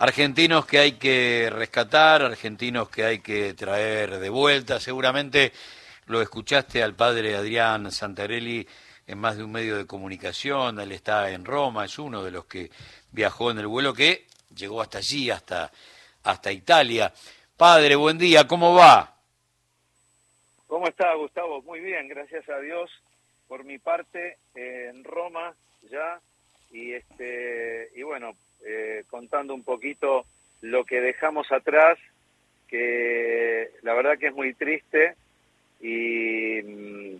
argentinos que hay que rescatar, argentinos que hay que traer de vuelta. Seguramente lo escuchaste al padre Adrián Santarelli en más de un medio de comunicación, él está en Roma, es uno de los que viajó en el vuelo que llegó hasta allí, hasta, hasta Italia. Padre, buen día, ¿cómo va? ¿Cómo está Gustavo? Muy bien, gracias a Dios. Por mi parte, en Roma ya, y este y bueno, eh, contando un poquito lo que dejamos atrás, que la verdad que es muy triste y mm,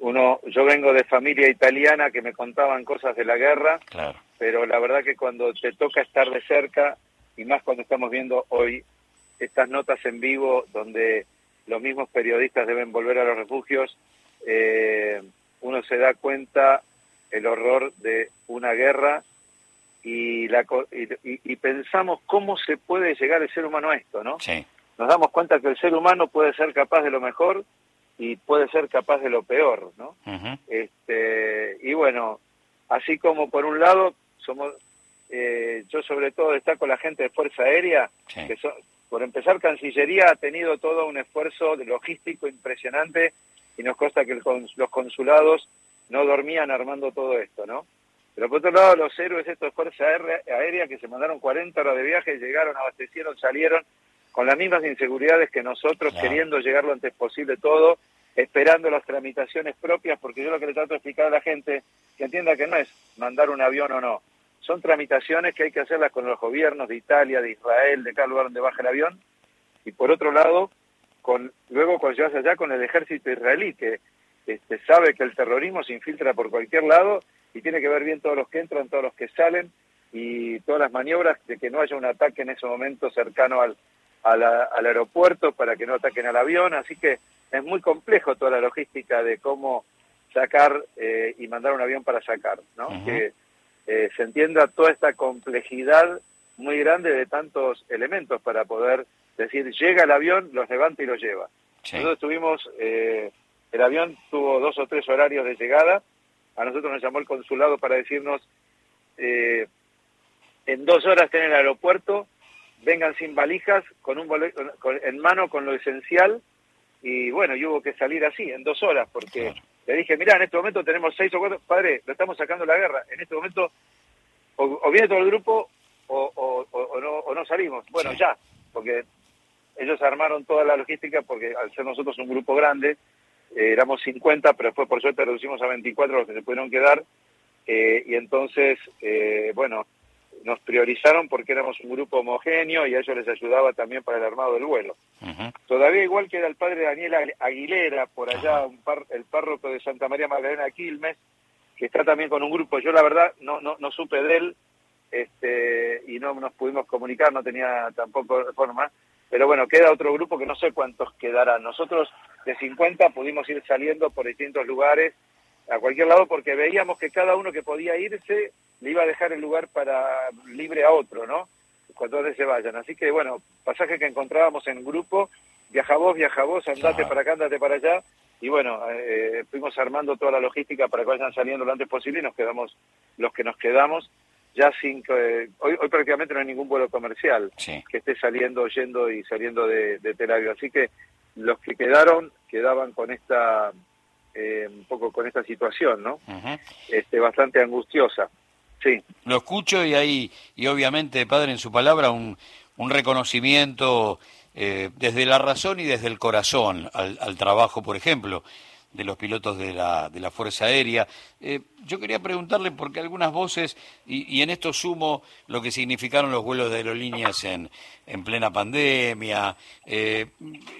uno, yo vengo de familia italiana que me contaban cosas de la guerra, pero la verdad que cuando te toca estar de cerca y más cuando estamos viendo hoy estas notas en vivo donde los mismos periodistas deben volver a los refugios, eh, uno se da cuenta el horror de una guerra y, la, y, pensamos cómo se puede llegar el ser humano a esto, ¿no? Nos damos cuenta que el ser humano puede ser capaz de lo mejor y puede ser capaz de lo peor, ¿no? este, y bueno, así como por un lado somos, eh, yo sobre todo destaco la gente de Fuerza Aérea, que por empezar Cancillería ha tenido todo un esfuerzo de logístico impresionante y nos consta que los consulados no dormían armando todo esto, ¿no? Pero por otro lado, los héroes estos de Fuerza Aérea que se mandaron 40 horas de viaje, llegaron, abastecieron, salieron con las mismas inseguridades que nosotros, queriendo llegar lo antes posible todo, esperando las tramitaciones propias, porque yo lo que le trato de explicar a la gente, que entienda que no es mandar un avión o no, son tramitaciones que hay que hacerlas con los gobiernos de Italia, de Israel, de cada lugar donde baja el avión, y por otro lado, con luego cuando llegas allá con el ejército israelí, que este, sabe que el terrorismo se infiltra por cualquier lado y tiene que ver bien todos los que entran, todos los que salen y todas las maniobras de que no haya un ataque en ese momento cercano al, al aeropuerto para que no ataquen al avión. Así que es muy complejo toda la logística de cómo sacar eh, y mandar un avión para sacar, ¿no? Que eh, se entienda toda esta complejidad muy grande de tantos elementos para poder decir, llega el avión, los levanta y los lleva. Nosotros tuvimos eh, el avión tuvo dos o tres horarios de llegada. A nosotros nos llamó el consulado para decirnos, eh, en dos horas estén en el aeropuerto, vengan sin valijas, con un en mano con lo esencial. Y bueno, y hubo que salir así, en dos horas, porque le dije, mira, en este momento tenemos seis o cuatro, padre, lo estamos sacando la guerra. En este momento, o, viene todo el grupo o, o, no, salimos. Bueno, ya, porque ellos armaron toda la logística, porque al ser nosotros un grupo grande, eh, éramos 50, pero después por suerte reducimos a 24 los que se pudieron quedar, eh, y entonces, eh, bueno, nos priorizaron porque éramos un grupo homogéneo y a ellos les ayudaba también para el armado del vuelo. Todavía igual queda el padre Daniel Aguilera, por allá, un el párroco de Santa María Magdalena Quilmes, que está también con un grupo. Yo la verdad no, no, no supe de él este, y no nos pudimos comunicar, no tenía tampoco forma. Pero bueno, queda otro grupo que no sé cuántos quedarán. Nosotros de 50 pudimos ir saliendo por distintos lugares a cualquier lado porque veíamos que cada uno que podía irse le iba a dejar el lugar para libre a otro, ¿no? Cuando se vayan. Así que bueno, pasaje que encontrábamos en grupo, viaja vos, viaja vos, andate para acá, andate para allá. Y bueno, eh, fuimos armando toda la logística para que vayan saliendo lo antes posible y nos quedamos los que nos quedamos ya sin hoy, hoy prácticamente no hay ningún vuelo comercial que esté saliendo, yendo y saliendo de, de Tel Aviv. Así que los que quedaron quedaban con esta eh, un poco con esta situación, ¿no? Este bastante angustiosa. Sí. Lo escucho y hay y obviamente padre en su palabra un, un reconocimiento eh, desde la razón y desde el corazón al, al trabajo, por ejemplo, de los pilotos de la, de la Fuerza Aérea. Eh, yo quería preguntarle, porque algunas voces, y, en esto sumo lo que significaron los vuelos de aerolíneas en, en plena pandemia, eh,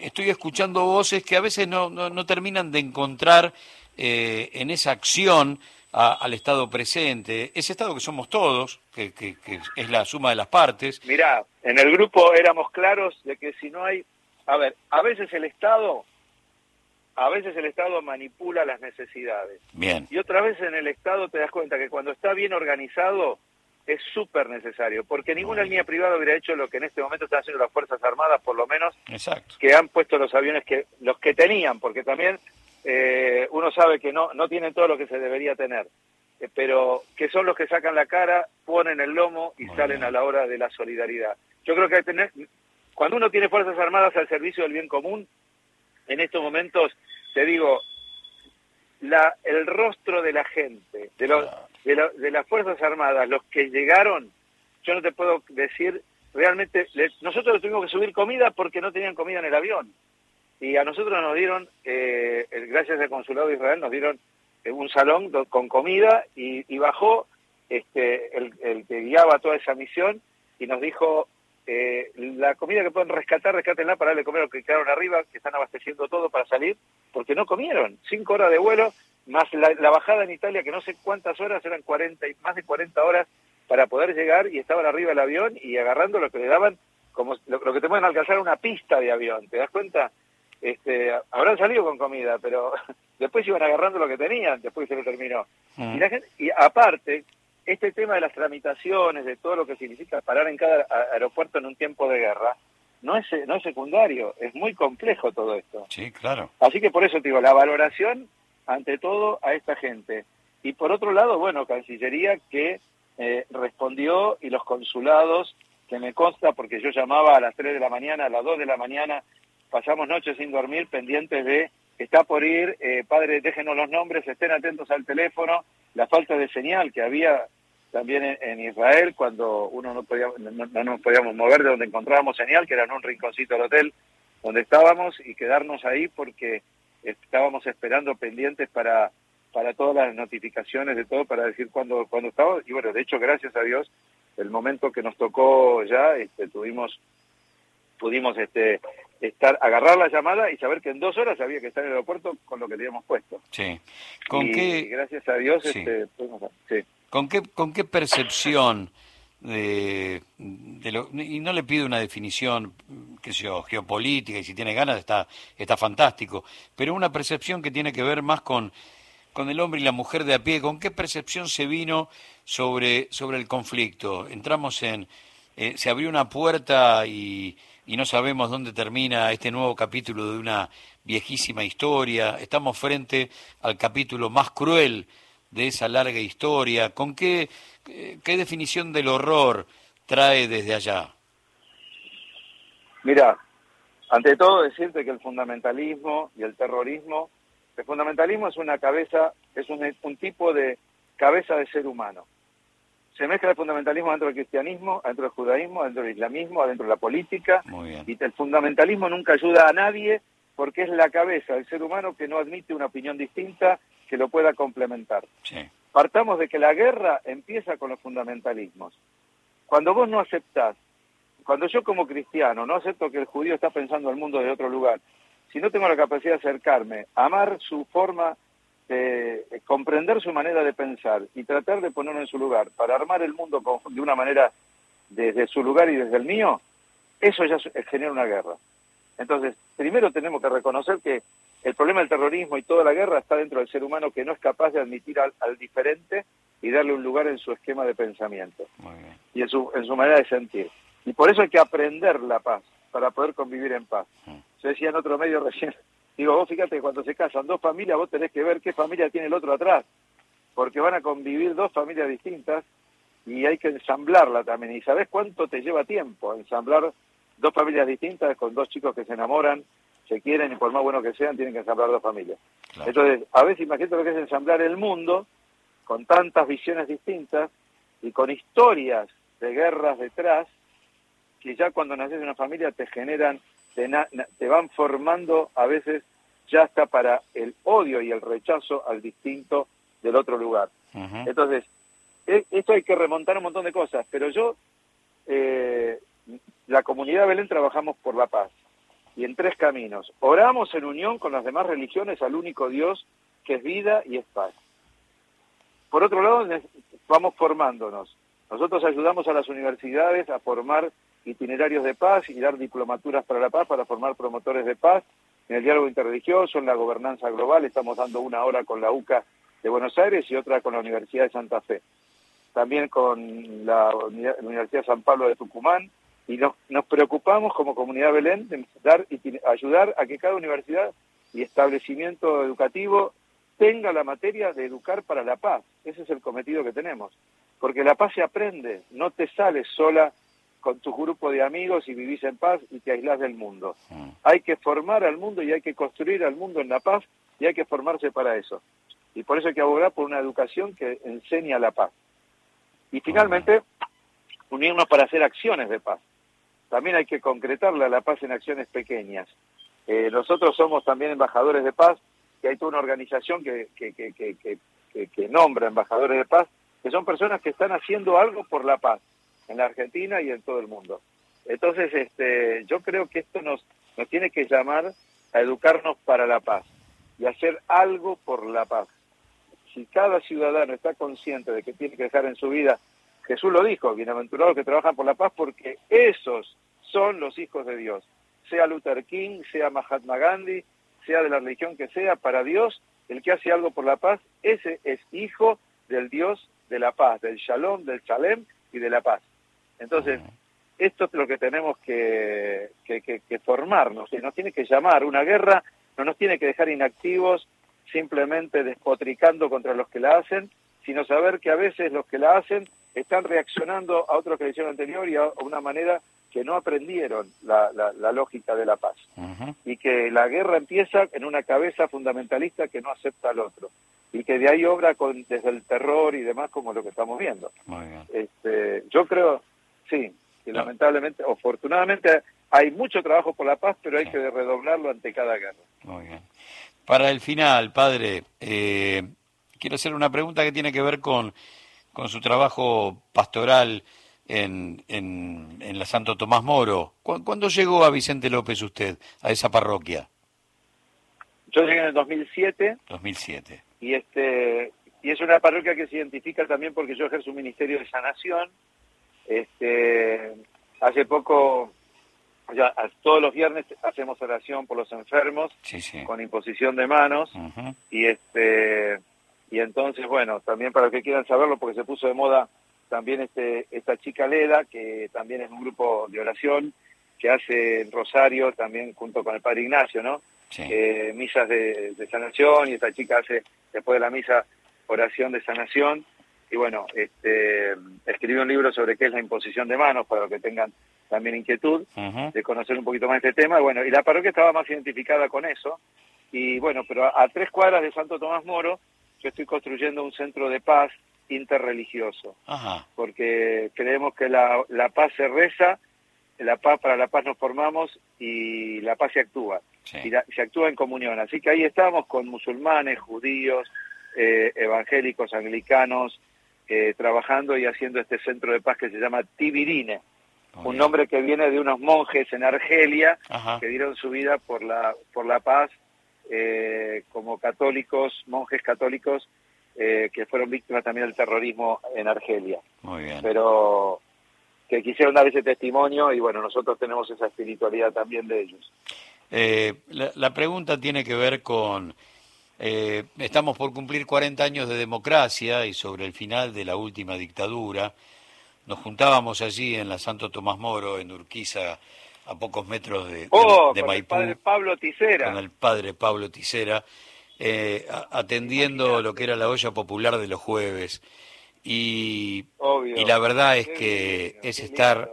estoy escuchando voces que a veces no, no, terminan de encontrar eh, en esa acción al Estado presente, ese Estado que somos todos, que, que, que es la suma de las partes. Mirá, en el grupo éramos claros de que si no hay, a ver, a veces el Estado a veces el Estado manipula las necesidades. Bien. Y otra vez en el Estado te das cuenta que cuando está bien organizado es súper necesario, porque ninguna línea privada hubiera hecho lo que en este momento están haciendo las Fuerzas Armadas, por lo menos, Exacto. que han puesto los aviones que los que tenían, porque también eh, uno sabe que no, no tienen todo lo que se debería tener. eh, pero que son los que sacan la cara, ponen el lomo y salen a la hora de la solidaridad. Yo creo que hay que tener, cuando uno tiene Fuerzas Armadas al servicio del bien común, en estos momentos, te digo, la, el rostro de la gente, de, los, de, las Fuerzas Armadas, los que llegaron, yo no te puedo decir, realmente, nosotros tuvimos que subir comida porque no tenían comida en el avión. Y a nosotros nos dieron, eh, gracias al Consulado de Israel, nos dieron eh, un salón con comida y, bajó este, el, el, que guiaba toda esa misión y nos dijo, eh, la comida que pueden rescatar, rescátenla para darle comer a los que quedaron arriba, que están abasteciendo todo para salir, porque no comieron. Cinco horas de vuelo, más la, bajada en Italia, que no sé cuántas horas, eran 40 y más de 40 horas para poder llegar y estaban arriba del avión y agarrando lo que le daban, como lo, que te pueden alcanzar una pista de avión, ¿te das cuenta? Este, habrán salido con comida, pero después iban agarrando lo que tenían, después se lo terminó. Mm. Y, y aparte, este tema de las tramitaciones, de todo lo que significa parar en cada aeropuerto en un tiempo de guerra, no es, no es secundario, es muy complejo todo esto. Sí, claro. Así que por eso te digo, la valoración ante todo a esta gente. Y por otro lado, bueno, Cancillería que eh, respondió y los consulados, que me consta porque yo llamaba a las 3 de la mañana, a las 2 de la mañana, pasamos noches sin dormir pendientes de, está por ir, eh, padre, déjenos los nombres, estén atentos al teléfono, la falta de señal que había también en, Israel cuando uno no, podía, no, nos podíamos mover de donde encontrábamos señal, que era en un rinconcito del hotel donde estábamos y quedarnos ahí porque estábamos esperando pendientes para para todas las notificaciones de todo para decir cuándo cuándo estaba. Y bueno de hecho gracias a Dios el momento que nos tocó ya este, tuvimos pudimos este estar agarrar la llamada y saber que en dos horas había que estar en el aeropuerto con lo que teníamos puesto. Sí. ¿Con qué? gracias a Dios, Este, ¿Con qué, con qué percepción de, de lo, y no le pido una definición, que sea geopolítica y si tiene ganas está está fantástico, pero una percepción que tiene que ver más con con el hombre y la mujer de a pie, ¿con qué percepción se vino sobre sobre el conflicto? Entramos en eh, se abrió una puerta y y no sabemos dónde termina este nuevo capítulo de una viejísima historia. Estamos frente al capítulo más cruel de esa larga historia. ¿Con qué, qué definición del horror trae desde allá? Mira, ante todo decirte que el fundamentalismo y el terrorismo, el fundamentalismo es una cabeza, es un, un tipo de cabeza de ser humano se mezcla el fundamentalismo dentro del cristianismo, dentro del judaísmo, dentro del islamismo, dentro de la política. Y el fundamentalismo nunca ayuda a nadie porque es la cabeza del ser humano que no admite una opinión distinta que lo pueda complementar. Partamos de que la guerra empieza con los fundamentalismos. Cuando vos no aceptás, cuando yo como cristiano no acepto que el judío está pensando el mundo de otro lugar, si no tengo la capacidad de acercarme, amar su forma de comprender su manera de pensar y tratar de ponerlo en su lugar para armar el mundo de una manera desde su lugar y desde el mío, eso ya genera una guerra. Entonces, primero tenemos que reconocer que el problema del terrorismo y toda la guerra está dentro del ser humano que no es capaz de admitir al, diferente y darle un lugar en su esquema de pensamiento y en su, en su manera de sentir. Y por eso hay que aprender la paz para poder convivir en paz. Mm. Se decía en otro medio recién, Digo, vos fíjate que cuando se casan dos familias, vos tenés que ver qué familia tiene el otro atrás, porque van a convivir dos familias distintas y hay que ensamblarla también. ¿Y sabés cuánto te lleva tiempo ensamblar dos familias distintas con dos chicos que se enamoran, se quieren y por más bueno que sean, tienen que ensamblar dos familias? Entonces, a veces imagínate lo que es ensamblar el mundo con tantas visiones distintas y con historias de guerras detrás, que ya cuando naces en una familia te generan te, van formando a veces ya hasta para el odio y el rechazo al distinto del otro lugar. Entonces, e, esto hay que remontar un montón de cosas, pero yo, eh, la comunidad de Belén trabajamos por la paz y en tres caminos. Oramos en unión con las demás religiones al único Dios que es vida y es paz. Por otro lado, vamos formándonos. Nosotros ayudamos a las universidades a formar itinerarios de paz y dar diplomaturas para la paz para formar promotores de paz en el diálogo interreligioso, en la gobernanza global. Estamos dando una hora con la UCA de Buenos Aires y otra con la Universidad de Santa Fe. También con la Universidad San Pablo de Tucumán. Y nos, nos preocupamos como comunidad Belén de dar, ayudar a que cada universidad y establecimiento educativo tenga la materia de educar para la paz. Ese es el cometido que tenemos. Porque la paz se aprende, no te sales sola con tu grupo de amigos y vivís en paz y te aislás del mundo. Mm. Hay que formar al mundo y hay que construir al mundo en la paz y hay que formarse para eso. Y por eso hay que abogar por una educación que enseña la paz. Y finalmente, unirnos para hacer acciones de paz. También hay que concretarla la paz en acciones pequeñas. Eh, nosotros somos también embajadores de paz, que hay toda una organización que, que, que, que, nombra embajadores de paz, que son personas que están haciendo algo por la paz en la Argentina y en todo el mundo. Entonces, este, yo creo que esto nos, nos tiene que llamar a educarnos para la paz y hacer algo por la paz. Si cada ciudadano está consciente de que tiene que dejar en su vida, Jesús lo dijo, bienaventurados que trabajan por la paz, porque esos son los hijos de Dios. Sea Luther King, sea Mahatma Gandhi, sea de la religión que sea, para Dios, el que hace algo por la paz, ese es hijo del Dios de la paz, del Shalom, del Shalem y de la paz. Entonces, esto es lo que tenemos que, que, que, formarnos, nos tiene que llamar. Una guerra no nos tiene que dejar inactivos simplemente despotricando contra los que la hacen, sino saber que a veces los que la hacen están reaccionando a otros que la hicieron anterior y a una manera que no aprendieron la, la, lógica de la paz. Y que la guerra empieza en una cabeza fundamentalista que no acepta al otro. Y que de ahí obra con, desde el terror y demás como lo que estamos viendo. Este, yo creo, sí, que lamentablemente, o afortunadamente, hay mucho trabajo por la paz, pero hay que redoblarlo ante cada guerra. Muy bien. Para el final, padre, eh, quiero hacer una pregunta que tiene que ver con, con su trabajo pastoral en, en, la Santo Tomás Moro. ¿Cuándo llegó a Vicente López usted, a esa parroquia? Yo llegué en el 2007. 2007. Y, este, y es una parroquia que se identifica también porque yo ejerzo un ministerio de sanación. Este, hace poco, ya, todos los viernes hacemos oración por los enfermos con imposición de manos. Y este y entonces, bueno, también para los que quieran saberlo, porque se puso de moda también este, esta chica Leda, que también es un grupo de oración que hace en Rosario también junto con el Padre Ignacio, ¿no? Eh, misas de, sanación y esta chica hace después de la misa oración de sanación y bueno, este, escribió un libro sobre qué es la imposición de manos para los que tengan también inquietud de conocer un poquito más este tema. Bueno, y la parroquia estaba más identificada con eso. Y bueno, pero a, a tres cuadras de Santo Tomás Moro, yo estoy construyendo un centro de paz interreligioso, porque creemos que la, la paz se reza, la paz para la paz nos formamos y la paz se actúa, y se actúa en comunión. Así que ahí estamos con musulmanes, judíos, eh, evangélicos, anglicanos, eh, trabajando y haciendo este centro de paz que se llama Tibirine, un nombre que viene de unos monjes en Argelia que dieron su vida por la, por la paz eh, como católicos, monjes católicos eh, que fueron víctimas también del terrorismo en Argelia. Muy bien. Pero que quisieron dar ese testimonio y bueno, nosotros tenemos esa espiritualidad también de ellos. Eh, la, pregunta tiene que ver con, eh, estamos por cumplir 40 años de democracia y sobre el final de la última dictadura, nos juntábamos allí en la Santo Tomás Moro, en Urquiza, a pocos metros de, oh, con El padre Pablo Ticera. Con el padre Pablo Ticera eh, atendiendo lo que era la olla popular de los jueves. Y, y la verdad es que es estar,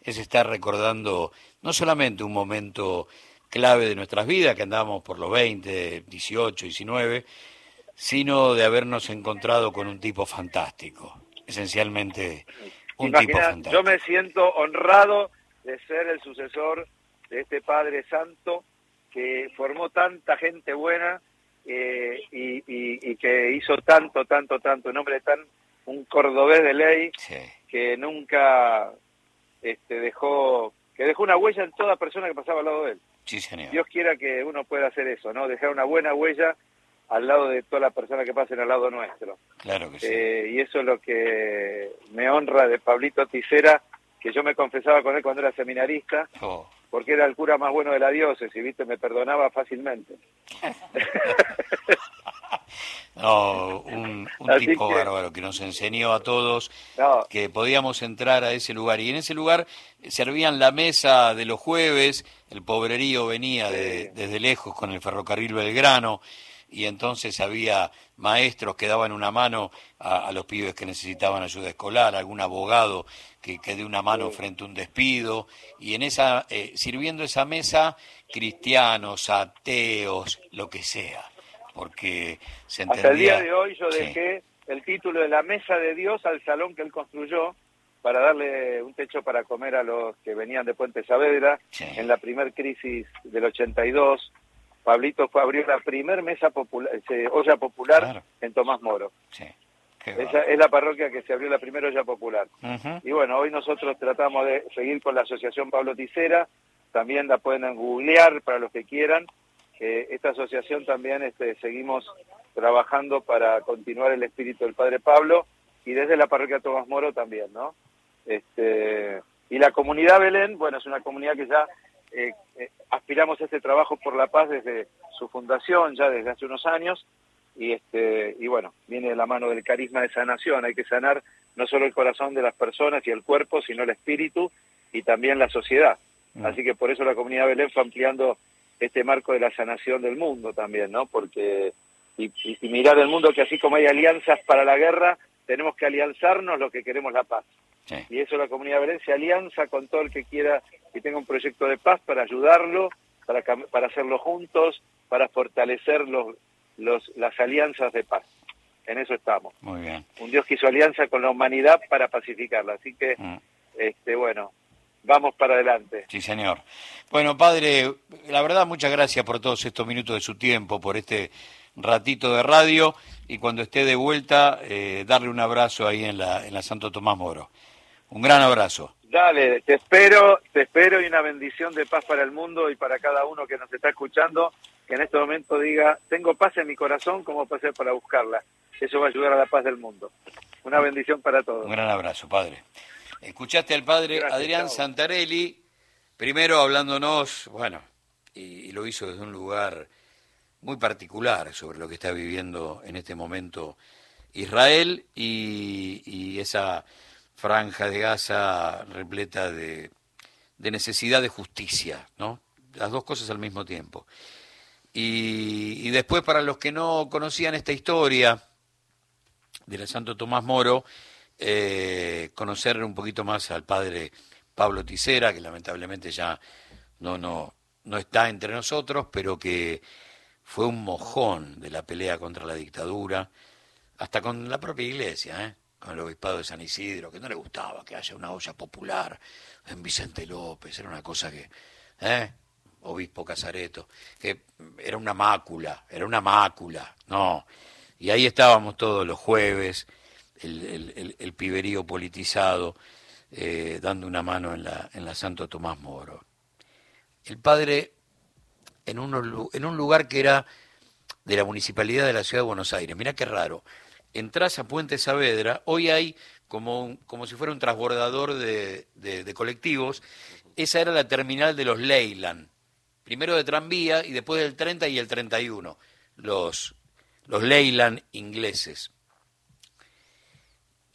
es estar recordando no solamente un momento clave de nuestras vidas, que andábamos por los 20, 18, 19, sino de habernos encontrado con un tipo fantástico, esencialmente un tipo fantástico. Yo me siento honrado de ser el sucesor de este Padre Santo que formó tanta gente buena eh, y, que hizo tanto, tanto, tanto, un hombre tan, un cordobés de ley que nunca este, dejó, que dejó una huella en toda persona que pasaba al lado de él. Dios quiera que uno pueda hacer eso, ¿no? Dejar una buena huella al lado de toda la persona que pasen al lado nuestro. Claro que sí. Eh, y eso es lo que me honra de Pablito Ticera, que yo me confesaba con él cuando era seminarista. Oh porque era el cura más bueno de la diócesis, ¿viste? Me perdonaba fácilmente. no, un, tipo bárbaro que nos enseñó a todos que podíamos entrar a ese lugar. Y en ese lugar servían la mesa de los jueves, el pobrerío venía de, desde lejos con el ferrocarril Belgrano. y entonces había maestros que daban una mano a, los pibes que necesitaban ayuda escolar, algún abogado que, que dé una mano frente a un despido, y en esa, eh, sirviendo esa mesa, cristianos, ateos, lo que sea, porque se entendía... Hasta el día de hoy yo dejé el título de la mesa de Dios al salón que él construyó, para darle un techo para comer a los que venían de Puente Saavedra. En la primer crisis del 82, Pablito fue abrió la primer mesa popular, olla popular en Tomás Moro. Esa es la parroquia que se abrió la primera olla popular. Y bueno, hoy nosotros tratamos de seguir con la asociación Pablo Ticera, también la pueden googlear para los que quieran. Esta asociación también este, seguimos trabajando para continuar el espíritu del Padre Pablo y desde la parroquia Tomás Moro también, ¿no? Este, y la comunidad Belén, bueno, es una comunidad que ya eh, eh, aspiramos a este trabajo por la paz desde su fundación, ya desde hace unos años, y, este, y bueno, viene de la mano del carisma de sanación, hay que sanar no solo el corazón de las personas y el cuerpo, sino el espíritu y también la sociedad. Mm. Así que por eso la comunidad Belén fue ampliando este marco de la sanación del mundo también, ¿no? Porque, y, y mirar el mundo que así como hay alianzas para la guerra, tenemos que alianzarnos los que queremos la paz. Y eso la comunidad se alianza con todo el que quiera que tenga un proyecto de paz para ayudarlo, para, para hacerlo juntos, para fortalecer los, los, las alianzas de paz. En eso estamos. Muy bien. Un Dios que hizo alianza con la humanidad para pacificarla. Así que, mm. este, bueno, vamos para adelante. Sí, señor. Bueno, padre, la verdad, muchas gracias por todos estos minutos de su tiempo, por este ratito de radio y cuando esté de vuelta, eh, darle un abrazo ahí en la, en la Santo Tomás Moro. Un gran abrazo. Dale, te espero, te espero y una bendición de paz para el mundo y para cada uno que nos está escuchando, que en este momento diga, tengo paz en mi corazón, ¿cómo puedo hacer para buscarla? Eso va a ayudar a la paz del mundo. Una bendición para todos. Un gran abrazo, padre. Escuchaste al padre Adrián Santarelli, primero hablándonos, bueno, y, lo hizo desde un lugar muy particular sobre lo que está viviendo en este momento Israel y, y esa franja de Gaza repleta de, de necesidad de justicia, ¿no? Las dos cosas al mismo tiempo. Y, después, para los que no conocían esta historia del Santo Tomás Moro, eh, conocer un poquito más al padre Pablo Ticera, que lamentablemente ya no, no, no está entre nosotros, pero que fue un mojón de la pelea contra la dictadura, hasta con la propia iglesia, ¿eh? con el obispado de San Isidro, que no le gustaba que haya una olla popular en Vicente López, era una cosa que, ¿eh? Obispo Casareto, que era una mácula, era una mácula, no. Y ahí estábamos todos los jueves, el, el, piberío politizado, eh, dando una mano en la, en la Santo Tomás Moro. El padre, en, en un lugar que era de la municipalidad de la ciudad de Buenos Aires, mira qué raro, entras a Puente Saavedra, hoy hay como, como si fuera un transbordador de, de, colectivos, esa era la terminal de los Leyland, primero de tranvía y después del 30 y el 31, los, los Leyland ingleses.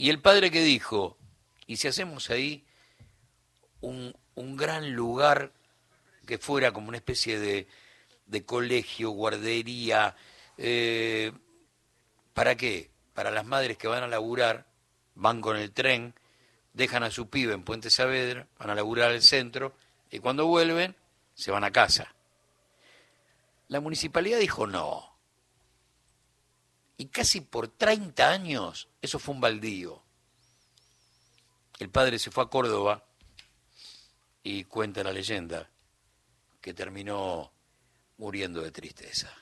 Y el padre que dijo, ¿y si hacemos ahí un, un gran lugar que fuera como una especie de, de colegio, guardería, eh, ¿para qué? para las madres que van a laburar, van con el tren, dejan a su pibe en Puente Saavedra, van a laburar al centro y cuando vuelven se van a casa. La municipalidad dijo no. Y casi por 30 años eso fue un baldío. El padre se fue a Córdoba y cuenta la leyenda que terminó muriendo de tristeza.